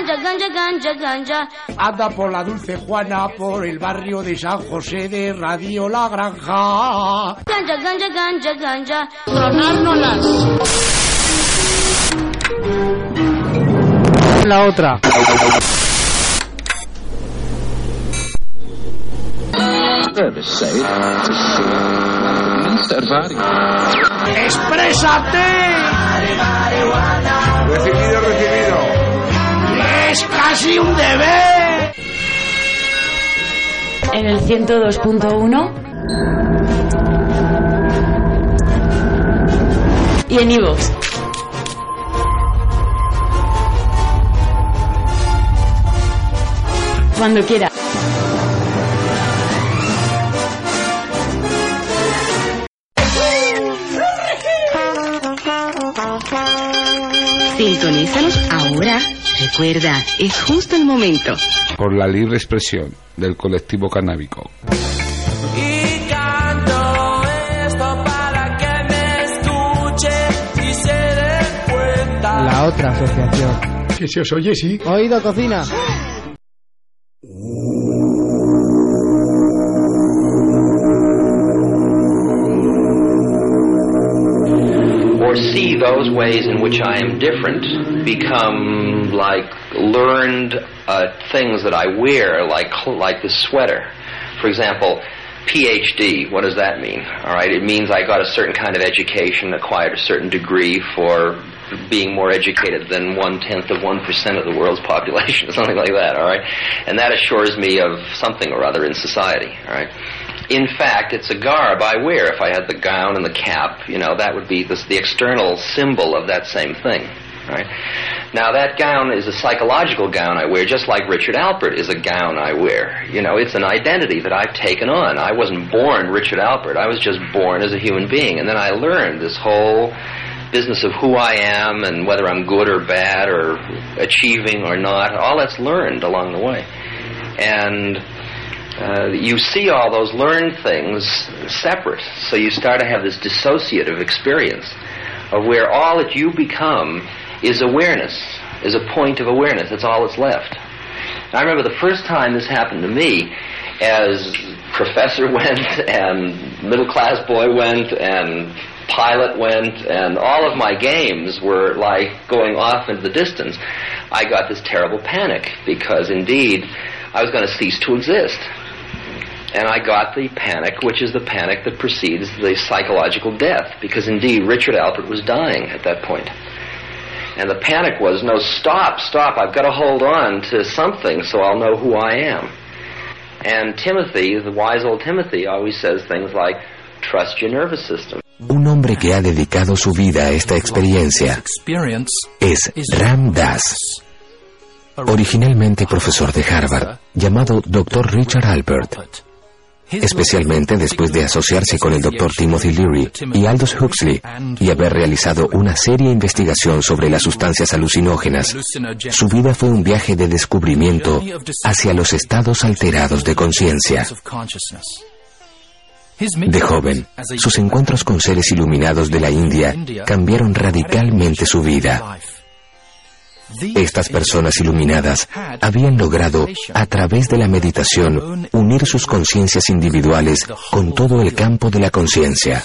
Ganja, ganja, ganja, ganja. Anda por la Dulce Juana, por el barrio de San José de Radio La Granja. Ganja, ganja, ganja, ganja. Tronárnoslas. La otra. ¡Exprésate! Recibido, recibido. ¡Es casi un deber! En el 102.1 y en iVoox. Cuando quiera. Sintonízanos ahora. Recuerda, es justo el momento. Por la libre expresión del colectivo canábico. Y canto esto para que me escuche y se cuenta. La otra asociación. Que se os oye, sí. Oído cocina. Those ways in which I am different become like learned uh, things that I wear, like like the sweater. For example, PhD. What does that mean? All right, it means I got a certain kind of education, acquired a certain degree for being more educated than one tenth of one percent of the world's population, something like that. All right, and that assures me of something or other in society. All right. In fact, it's a garb I wear. If I had the gown and the cap, you know, that would be the, the external symbol of that same thing. Right? Now, that gown is a psychological gown I wear, just like Richard Alpert is a gown I wear. You know, it's an identity that I've taken on. I wasn't born Richard Alpert. I was just born as a human being. And then I learned this whole business of who I am and whether I'm good or bad or achieving or not. All that's learned along the way. And uh, you see all those learned things separate. So you start to have this dissociative experience of where all that you become is awareness, is a point of awareness. That's all that's left. I remember the first time this happened to me, as professor went and middle class boy went and pilot went and all of my games were like going off into the distance. I got this terrible panic because indeed I was going to cease to exist. And I got the panic, which is the panic that precedes the psychological death, because indeed Richard Alpert was dying at that point. And the panic was, no, stop, stop, I've got to hold on to something so I'll know who I am. And Timothy, the wise old Timothy, always says things like, trust your nervous system. Un hombre que ha dedicado su vida a esta experiencia es Ram Das. Originalmente profesor de Harvard, llamado Dr. Richard Alpert. Especialmente después de asociarse con el Dr. Timothy Leary y Aldous Huxley y haber realizado una seria investigación sobre las sustancias alucinógenas. Su vida fue un viaje de descubrimiento hacia los estados alterados de conciencia. De joven, sus encuentros con seres iluminados de la India cambiaron radicalmente su vida. Estas personas iluminadas habían logrado, a través de la meditación, unir sus conciencias individuales con todo el campo de la conciencia.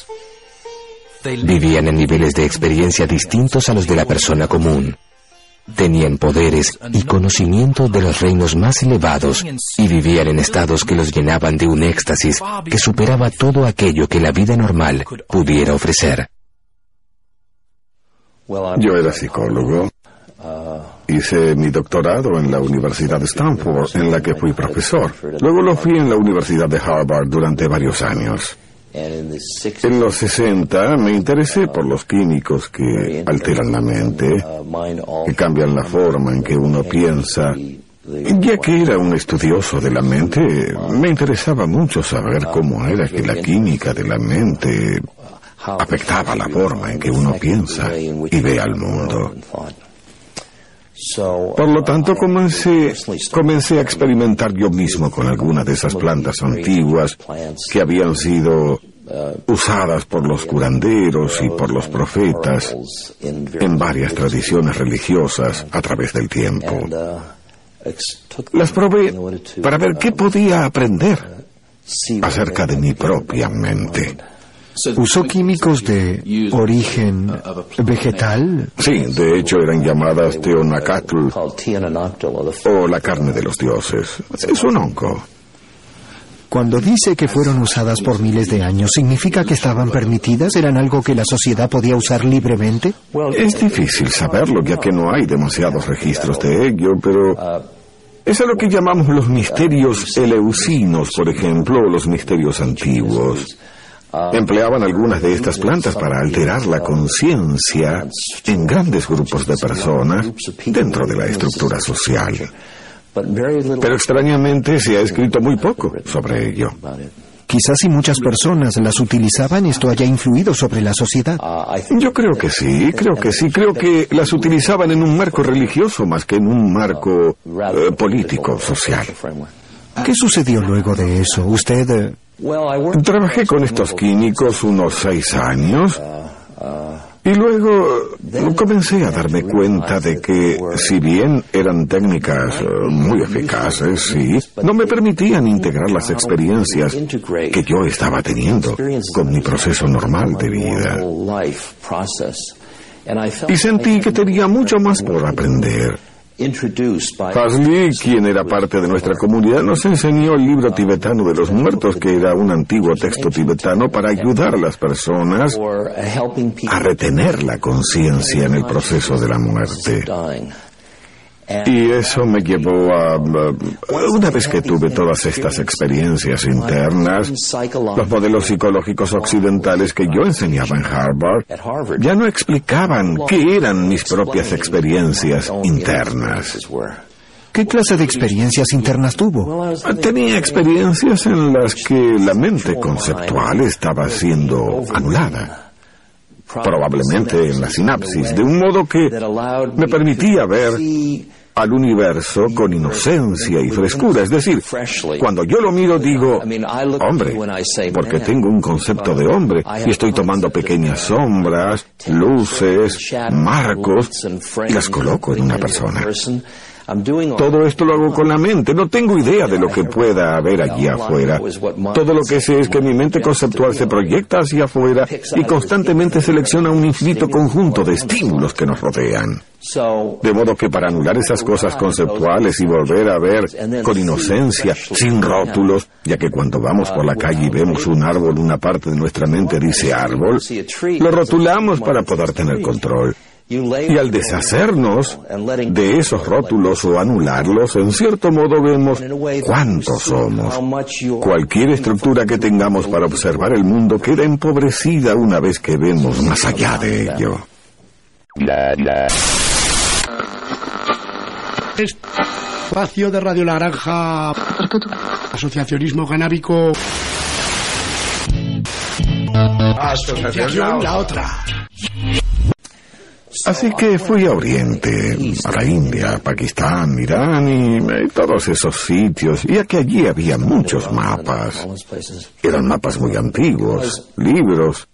Vivían en niveles de experiencia distintos a los de la persona común. Tenían poderes y conocimiento de los reinos más elevados y vivían en estados que los llenaban de un éxtasis que superaba todo aquello que la vida normal pudiera ofrecer. Yo era psicólogo. Hice mi doctorado en la Universidad de Stanford, en la que fui profesor. Luego lo fui en la Universidad de Harvard durante varios años. En los 60 me interesé por los químicos que alteran la mente, que cambian la forma en que uno piensa. Ya que era un estudioso de la mente, me interesaba mucho saber cómo era que la química de la mente afectaba la forma en que uno piensa y ve al mundo. Por lo tanto, comencé, comencé a experimentar yo mismo con algunas de esas plantas antiguas que habían sido usadas por los curanderos y por los profetas en varias tradiciones religiosas a través del tiempo. Las probé para ver qué podía aprender acerca de mi propia mente. ¿Usó químicos de origen vegetal? Sí, de hecho eran llamadas teonacatl o la carne de los dioses. Es un hongo. Cuando dice que fueron usadas por miles de años, ¿significa que estaban permitidas? ¿Eran algo que la sociedad podía usar libremente? Es difícil saberlo, ya que no hay demasiados registros de ello, pero es a lo que llamamos los misterios eleusinos, por ejemplo, o los misterios antiguos. Empleaban algunas de estas plantas para alterar la conciencia en grandes grupos de personas dentro de la estructura social. Pero extrañamente se ha escrito muy poco sobre ello. Quizás si muchas personas las utilizaban, esto haya influido sobre la sociedad. Yo creo que sí, creo que sí. Creo que las utilizaban en un marco religioso más que en un marco eh, político, social. ¿Qué sucedió luego de eso? ¿Usted eh, Trabajé con estos químicos unos seis años y luego comencé a darme cuenta de que, si bien eran técnicas eh, muy eficaces, sí, no me permitían integrar las experiencias que yo estaba teniendo con mi proceso normal de vida. Y sentí que tenía mucho más por aprender. Hazli, quien era parte de nuestra comunidad, nos enseñó el libro tibetano de los muertos, que era un antiguo texto tibetano para ayudar a las personas a retener la conciencia en el proceso de la muerte. Y eso me llevó a... Una vez que tuve todas estas experiencias internas, los modelos psicológicos occidentales que yo enseñaba en Harvard ya no explicaban qué eran mis propias experiencias internas. ¿Qué clase de experiencias internas tuvo? Tenía experiencias en las que la mente conceptual estaba siendo anulada probablemente en la sinapsis, de un modo que me permitía ver al universo con inocencia y frescura. Es decir, cuando yo lo miro digo, hombre, porque tengo un concepto de hombre y estoy tomando pequeñas sombras, luces, marcos y las coloco en una persona. Todo esto lo hago con la mente. No tengo idea de lo que pueda haber allí afuera. Todo lo que sé es que mi mente conceptual se proyecta hacia afuera y constantemente selecciona un infinito conjunto de estímulos que nos rodean. De modo que para anular esas cosas conceptuales y volver a ver con inocencia, sin rótulos, ya que cuando vamos por la calle y vemos un árbol, una parte de nuestra mente dice árbol, lo rotulamos para poder tener control. Y al deshacernos de esos rótulos o anularlos, en cierto modo vemos cuántos somos. Cualquier estructura que tengamos para observar el mundo queda empobrecida una vez que vemos más allá de ello. Espacio de Radio La Granja. Asociacionismo canábico. Asociación La Otra. Así que fui a Oriente, a la India, Pakistán, Irán y, todos esos sitios, y a que allí había muchos mapas. Eran mapas muy antiguos, libros,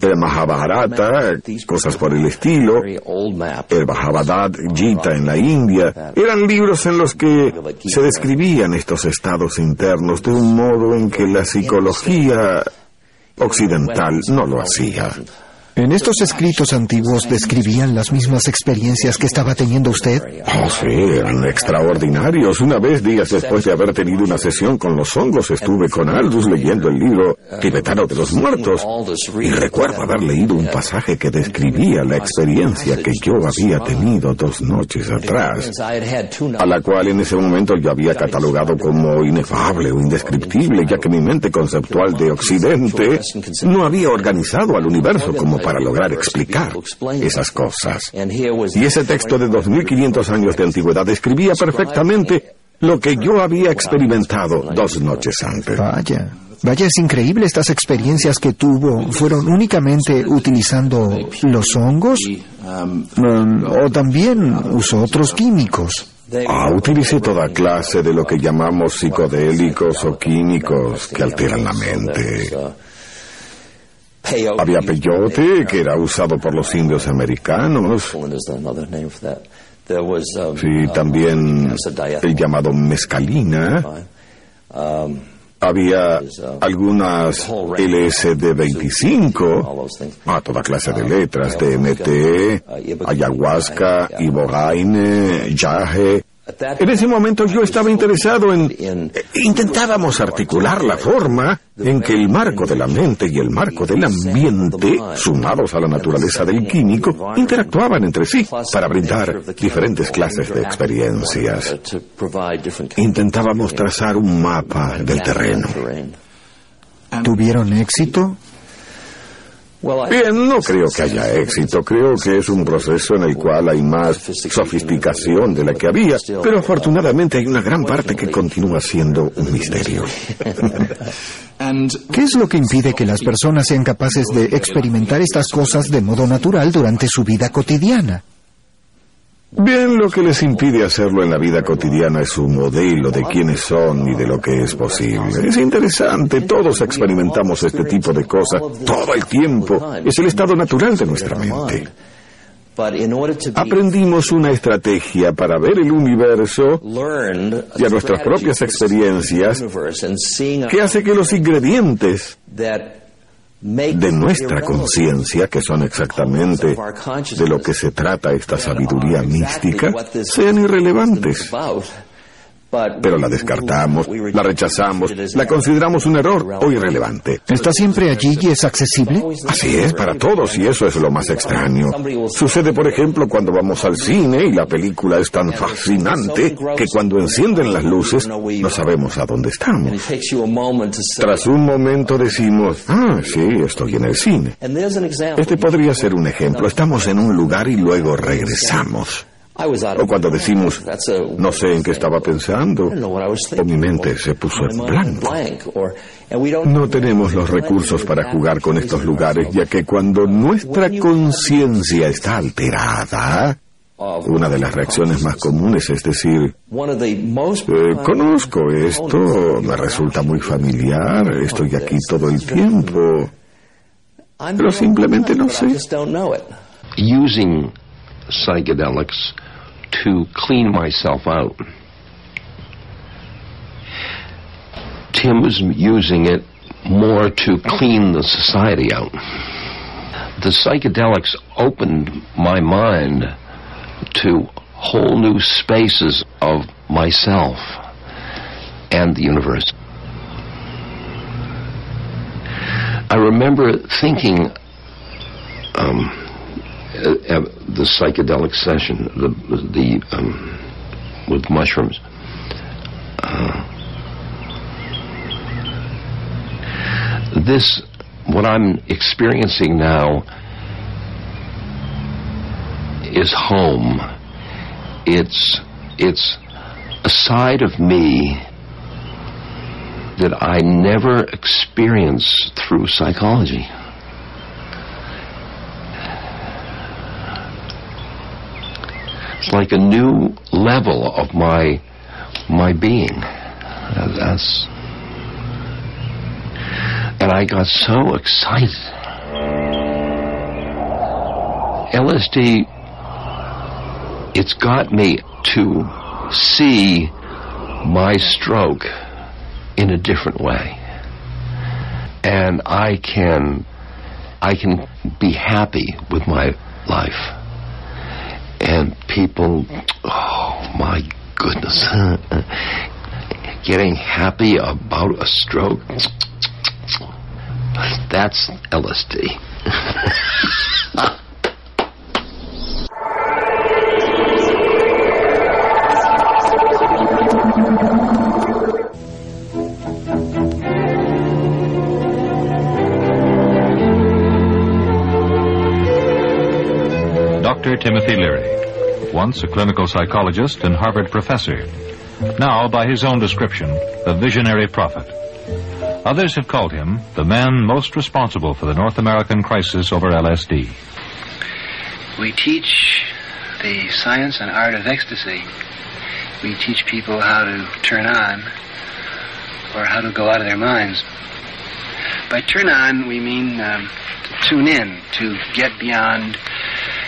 el Mahabharata, cosas por el estilo, el Bhagavad Gita en la India, eran libros en los que se describían estos estados internos de un modo en que la psicología occidental no lo hacía. ¿En estos escritos antiguos describían las mismas experiencias que estaba teniendo usted? Oh, sí, eran extraordinarios. Una vez, días después de haber tenido una sesión con los hongos, estuve con Aldous leyendo el libro tibetano de los muertos. Y recuerdo haber leído un pasaje que describía la experiencia que yo había tenido dos noches atrás, a la cual en ese momento yo había catalogado como inefable o indescriptible, ya que mi mente conceptual de Occidente no había organizado al universo como para lograr explicar esas cosas. Y ese texto de 2500 años de antigüedad describía perfectamente lo que yo había experimentado dos noches antes. Vaya. Vaya, es increíble estas experiencias que tuvo. ¿Fueron únicamente utilizando los hongos? Um, ¿O también usó otros químicos? Ah, utilicé toda clase de lo que llamamos psicodélicos o químicos que alteran la mente. Había peyote, que era usado por los indios americanos. Sí, también el llamado mezcalina. Había algunas LSD-25, a toda clase de letras, DMT, ayahuasca, ibogaine, yaje. En ese momento yo estaba interesado en... Intentábamos articular la forma en que el marco de la mente y el marco del ambiente, sumados a la naturaleza del químico, interactuaban entre sí para brindar diferentes clases de experiencias. Intentábamos trazar un mapa del terreno. ¿Tuvieron éxito? Bien, no creo que haya éxito. Creo que es un proceso en el cual hay más sofisticación de la que había, pero afortunadamente hay una gran parte que continúa siendo un misterio. ¿Qué es lo que impide que las personas sean capaces de experimentar estas cosas de modo natural durante su vida cotidiana? Bien, lo que les impide hacerlo en la vida cotidiana es su modelo de quiénes son y de lo que es posible. Es interesante, todos experimentamos este tipo de cosas todo el tiempo. Es el estado natural de nuestra mente. Aprendimos una estrategia para ver el universo y a nuestras propias experiencias que hace que los ingredientes de nuestra conciencia, que son exactamente de lo que se trata esta sabiduría mística, sean irrelevantes. Pero la descartamos, la rechazamos, la consideramos un error o irrelevante. ¿Está siempre allí y es accesible? Así es, para todos, y eso es lo más extraño. Sucede, por ejemplo, cuando vamos al cine y la película es tan fascinante que cuando encienden las luces no sabemos a dónde estamos. Tras un momento decimos, ah, sí, estoy en el cine. Este podría ser un ejemplo. Estamos en un lugar y luego regresamos. O cuando decimos, no sé en qué estaba pensando, o mi mente se puso en blanco. No tenemos los recursos para jugar con estos lugares, ya que cuando nuestra conciencia está alterada, una de las reacciones más comunes es decir, eh, conozco esto, me resulta muy familiar, estoy aquí todo el tiempo, pero simplemente no sé. Using psychedelics to clean myself out. Tim was using it more to clean the society out. The psychedelics opened my mind to whole new spaces of myself and the universe. I remember thinking, um, uh, the psychedelic session, the the um, with mushrooms. Uh, this, what I'm experiencing now, is home. It's it's a side of me that I never experienced through psychology. It's like a new level of my my being. That's and I got so excited. LSD it's got me to see my stroke in a different way. And I can I can be happy with my life and people, oh my goodness, getting happy about a stroke. That's LSD. Dr. Timothy Leary, once a clinical psychologist and Harvard professor, now, by his own description, a visionary prophet. Others have called him the man most responsible for the North American crisis over LSD. We teach the science and art of ecstasy. We teach people how to turn on or how to go out of their minds. By turn on, we mean um, tune in, to get beyond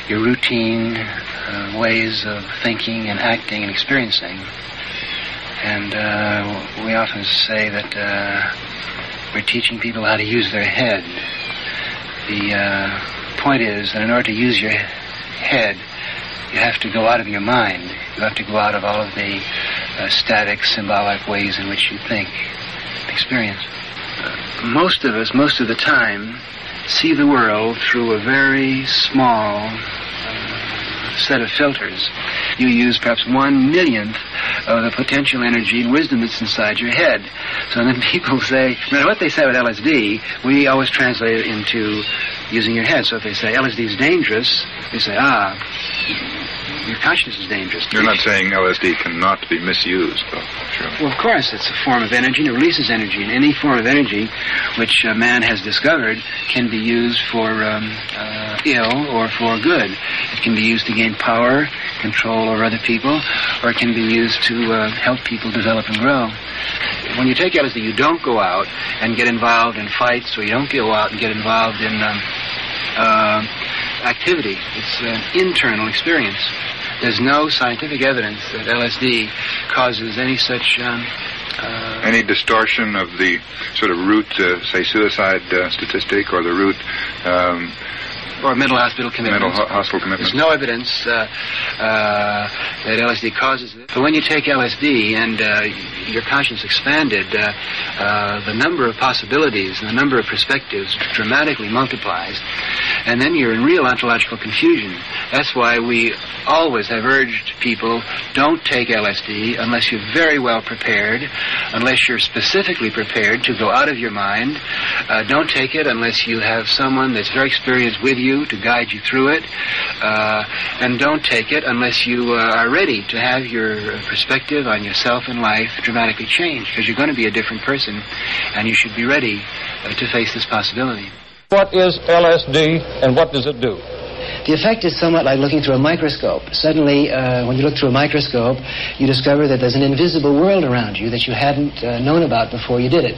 your routine uh, ways of thinking and acting and experiencing. And uh, we often say that uh, we're teaching people how to use their head. The uh, point is that in order to use your head, you have to go out of your mind. You have to go out of all of the uh, static, symbolic ways in which you think, experience. Most of us, most of the time, see the world through a very small uh, set of filters. You use perhaps one millionth of the potential energy and wisdom that's inside your head. So then people say, no matter what they say about LSD, we always translate it into using your head. So if they say LSD is dangerous, they say, ah, your consciousness is dangerous. You're not saying LSD cannot be misused, though. Sure. Well, of course, it's a form of energy and it releases energy. And any form of energy which uh, man has discovered can be used for um, uh, ill or for good. It can be used to gain power, control over other people, or it can be used to uh, help people develop and grow. When you take LSD, you don't go out and get involved in fights, or you don't go out and get involved in um, uh, activity. It's an internal experience. There's no scientific evidence that LSD causes any such um, uh, Any distortion of the sort of root, uh, say, suicide uh, statistic or the root um, or mental hospital commitments. mental ho- hospital commitment. There's no evidence uh, uh, that LSD causes it. But when you take LSD and uh, your conscience expanded, uh, uh, the number of possibilities and the number of perspectives dramatically multiplies. And then you're in real ontological confusion. That's why we always have urged people don't take LSD unless you're very well prepared, unless you're specifically prepared to go out of your mind. Uh, don't take it unless you have someone that's very experienced with you to guide you through it. Uh, and don't take it unless you uh, are ready to have your perspective on yourself and life dramatically change, because you're going to be a different person, and you should be ready uh, to face this possibility. What is LSD and what does it do? The effect is somewhat like looking through a microscope. Suddenly, uh, when you look through a microscope, you discover that there's an invisible world around you that you hadn't uh, known about before you did it.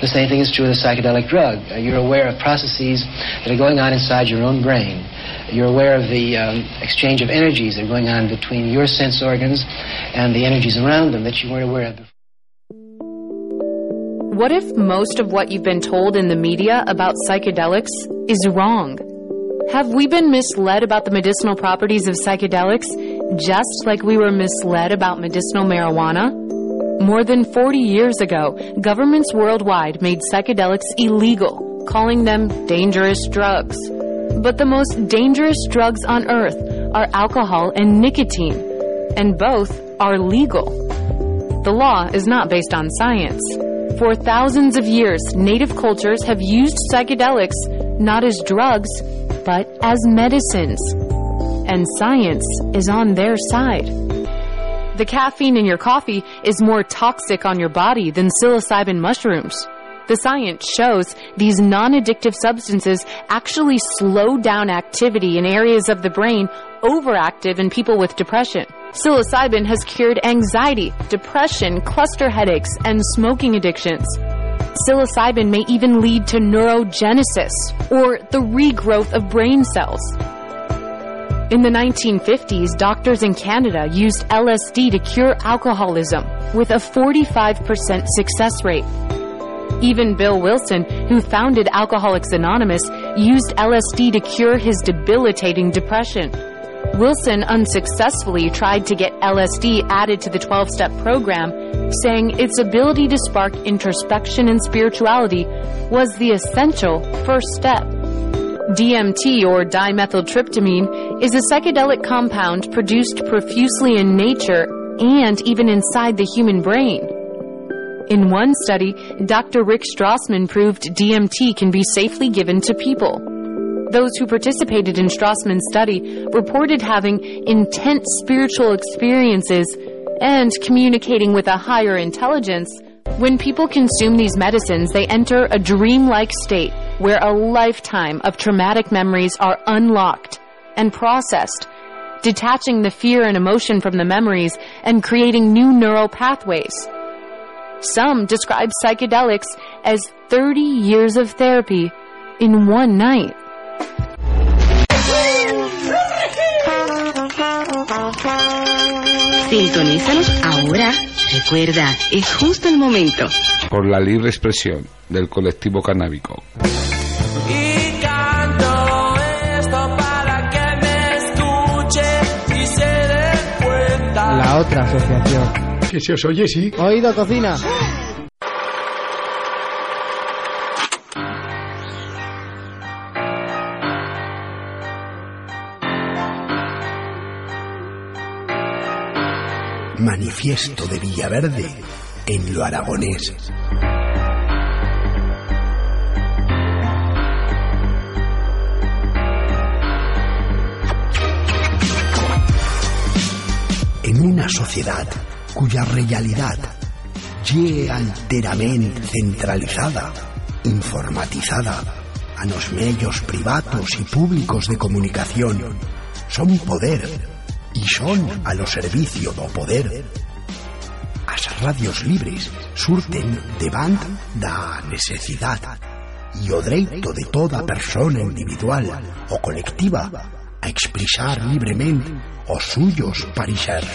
The same thing is true with a psychedelic drug. Uh, you're aware of processes that are going on inside your own brain. You're aware of the um, exchange of energies that are going on between your sense organs and the energies around them that you weren't aware of before. What if most of what you've been told in the media about psychedelics is wrong? Have we been misled about the medicinal properties of psychedelics just like we were misled about medicinal marijuana? More than 40 years ago, governments worldwide made psychedelics illegal, calling them dangerous drugs. But the most dangerous drugs on earth are alcohol and nicotine, and both are legal. The law is not based on science. For thousands of years, native cultures have used psychedelics not as drugs, but as medicines. And science is on their side. The caffeine in your coffee is more toxic on your body than psilocybin mushrooms. The science shows these non-addictive substances actually slow down activity in areas of the brain overactive in people with depression. Psilocybin has cured anxiety, depression, cluster headaches, and smoking addictions. Psilocybin may even lead to neurogenesis, or the regrowth of brain cells. In the 1950s, doctors in Canada used LSD to cure alcoholism with a 45% success rate. Even Bill Wilson, who founded Alcoholics Anonymous, used LSD to cure his debilitating depression. Wilson unsuccessfully tried to get LSD added to the 12 step program, saying its ability to spark introspection and spirituality was the essential first step. DMT or dimethyltryptamine is a psychedelic compound produced profusely in nature and even inside the human brain. In one study, Dr. Rick Strassman proved DMT can be safely given to people. Those who participated in Strassman's study reported having intense spiritual experiences and communicating with a higher intelligence. When people consume these medicines, they enter a dreamlike state where a lifetime of traumatic memories are unlocked and processed, detaching the fear and emotion from the memories and creating new neural pathways. Some describe psychedelics as 30 years of therapy in one night. Sintonízanos ahora. Recuerda, es justo el momento. Por la libre expresión del colectivo canábico. Y canto esto para que me escuche y se dé cuenta. La otra asociación. Que se os oye, sí. Oído cocina. De Villaverde en lo aragonés. En una sociedad cuya realidad ye alteramente centralizada, informatizada, a los medios privados y públicos de comunicación son poder y son a los servicio do poder. As radios libres surten devant da necesidad e o dereito de toda persona individual ou colectiva a expresar libremente os suyos parixers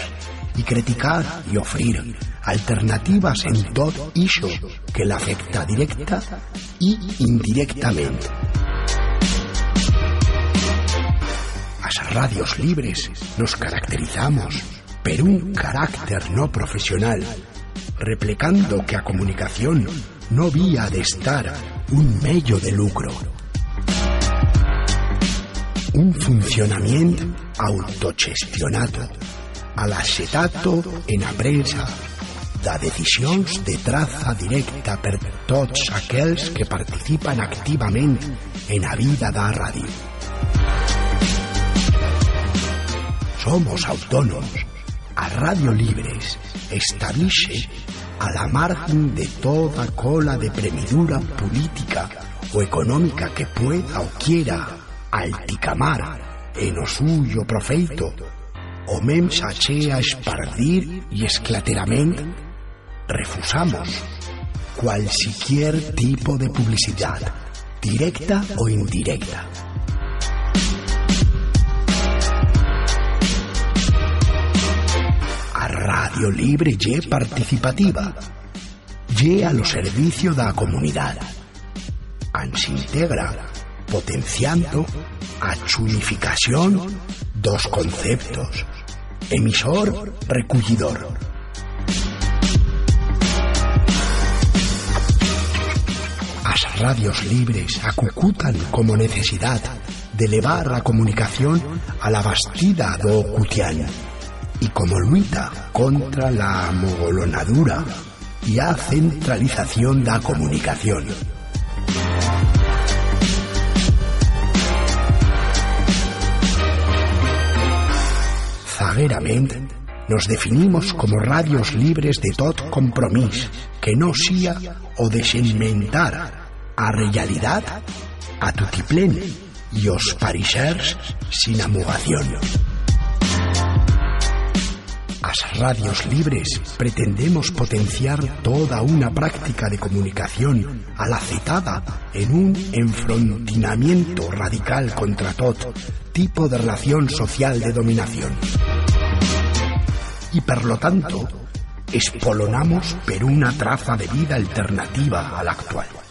e criticar e ofrir alternativas en tot iso que l'afecta directa e indirectamente. As radios libres nos caracterizamos per un carácter no profesional, replicando que a comunicación no vía de estar un medio de lucro. Un funcionamiento autogestionado, alaxetato en a prensa, da decisións de traza directa per tots aquells que participan activamente en a vida da radio. Somos autónomos. A Radio Libres establixe a la margen de toda cola de premidura política o económica que pueda o quiera alticamar en o suyo profeito o mem sachea espardir y esclateramente refusamos cualquier tipo de publicidad, directa o indirecta. Radio Libre ye participativa, ye a lo servicio da comunidad. Ans integra potenciando a chunificación dos conceptos, emisor, recullidor. As radios libres acucutan como necesidad de elevar a comunicación a la bastida do cutián y como luita contra la mogolonadura y a centralización da comunicación. Zagueramente nos definimos como radios libres de tot compromís que no sia o desenmentar a realidad a tutiplén y os parixers sin amugación. As radios libres pretendemos potenciar toda una práctica de comunicación alacetada en un enfrontinamiento radical contra tot tipo de relación social de dominación. Y por lo tanto, espolonamos per una traza de vida alternativa a la actual.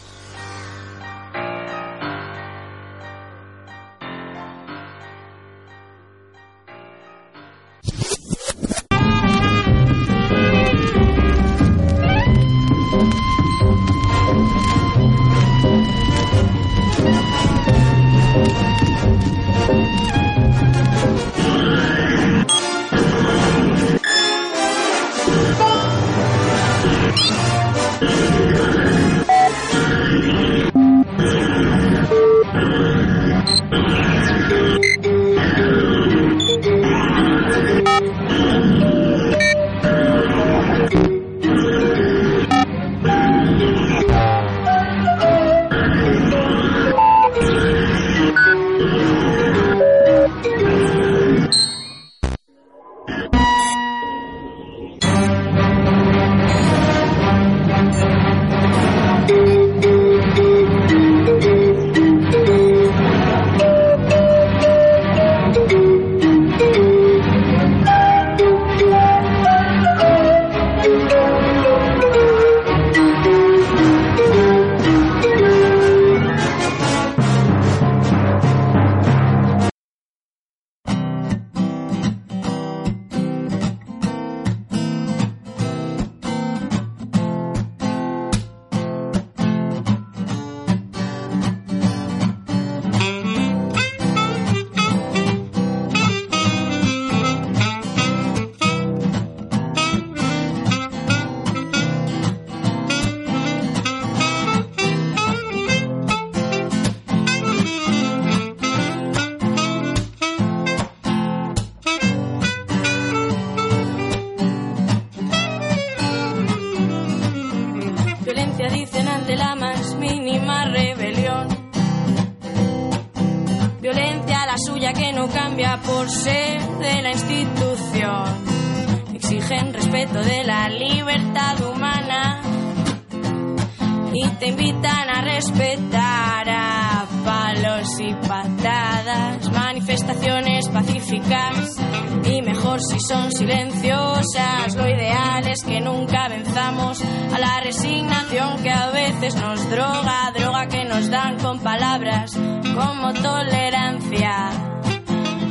Y mejor si son silenciosas. Lo ideal es que nunca venzamos a la resignación que a veces nos droga, droga que nos dan con palabras como tolerancia.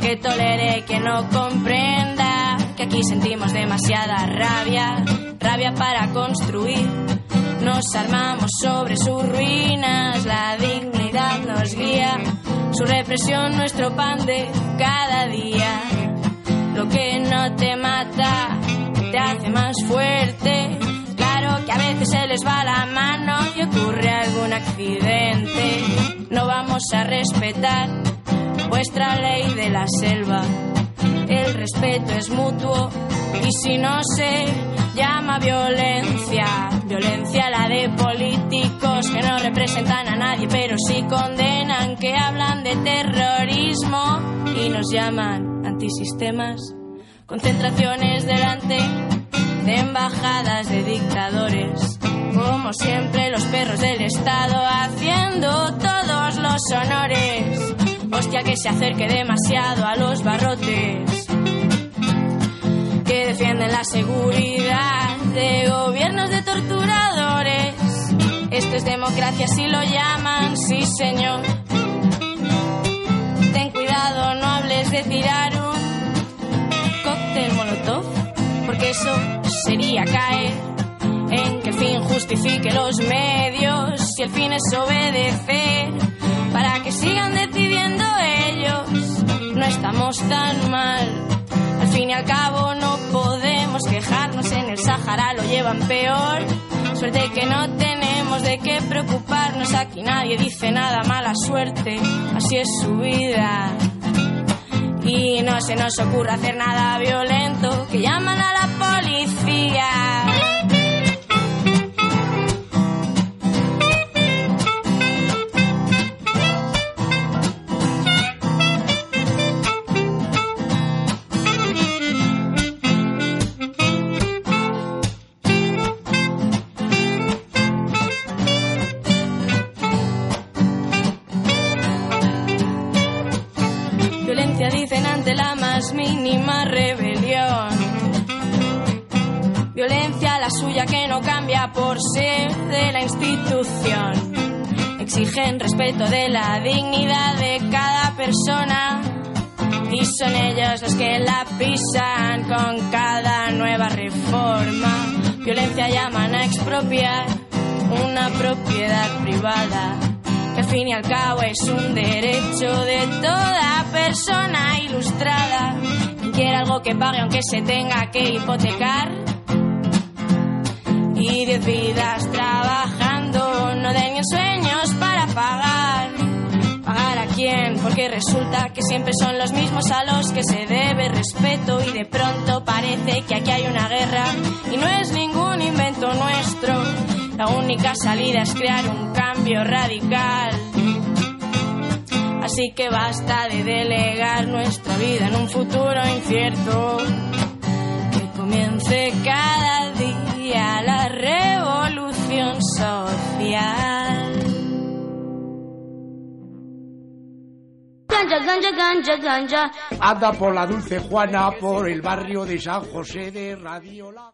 Que tolere que no comprenda que aquí sentimos demasiada rabia, rabia para construir. Nos armamos sobre sus ruinas, la dignidad nos guía, su represión nuestro pan de cada día. Lo que no te mata te hace más fuerte. Claro que a veces se les va la mano y ocurre algún accidente. No vamos a respetar vuestra ley de la selva. El respeto es mutuo y si no se llama violencia, violencia la de políticos que no representan a nadie pero sí condenan, que hablan de terrorismo y nos llaman antisistemas, concentraciones delante de embajadas de dictadores, como siempre los perros del Estado haciendo todos los honores. Hostia que se acerque demasiado a los barrotes que defienden la seguridad de gobiernos de torturadores. Esto es democracia si lo llaman, sí señor. Ten cuidado, no hables de tirar un cóctel molotov, porque eso sería caer en que el fin justifique los medios y el fin es obedecer para que sigan decidiendo ellos. No estamos tan mal. Fin y al cabo no podemos quejarnos en el Sahara, lo llevan peor. Suerte que no tenemos de qué preocuparnos, aquí nadie dice nada, mala suerte, así es su vida. Y no se nos ocurre hacer nada violento, que llaman a la policía. No cambia por ser de la institución. Exigen respeto de la dignidad de cada persona. Y son ellos los que la pisan con cada nueva reforma. Violencia llaman a expropiar una propiedad privada que al fin y al cabo es un derecho de toda persona ilustrada. Quien quiere algo que pague aunque se tenga que hipotecar. Y diez vidas trabajando, no den sueños para pagar. ¿Pagar a quién? Porque resulta que siempre son los mismos a los que se debe respeto y de pronto parece que aquí hay una guerra y no es ningún invento nuestro. La única salida es crear un cambio radical. Así que basta de delegar nuestra vida en un futuro incierto. Que comience cada día la social. Ganja, ganja, ganja, ganja. Anda por la Dulce Juana, por el barrio de San José de Radio La...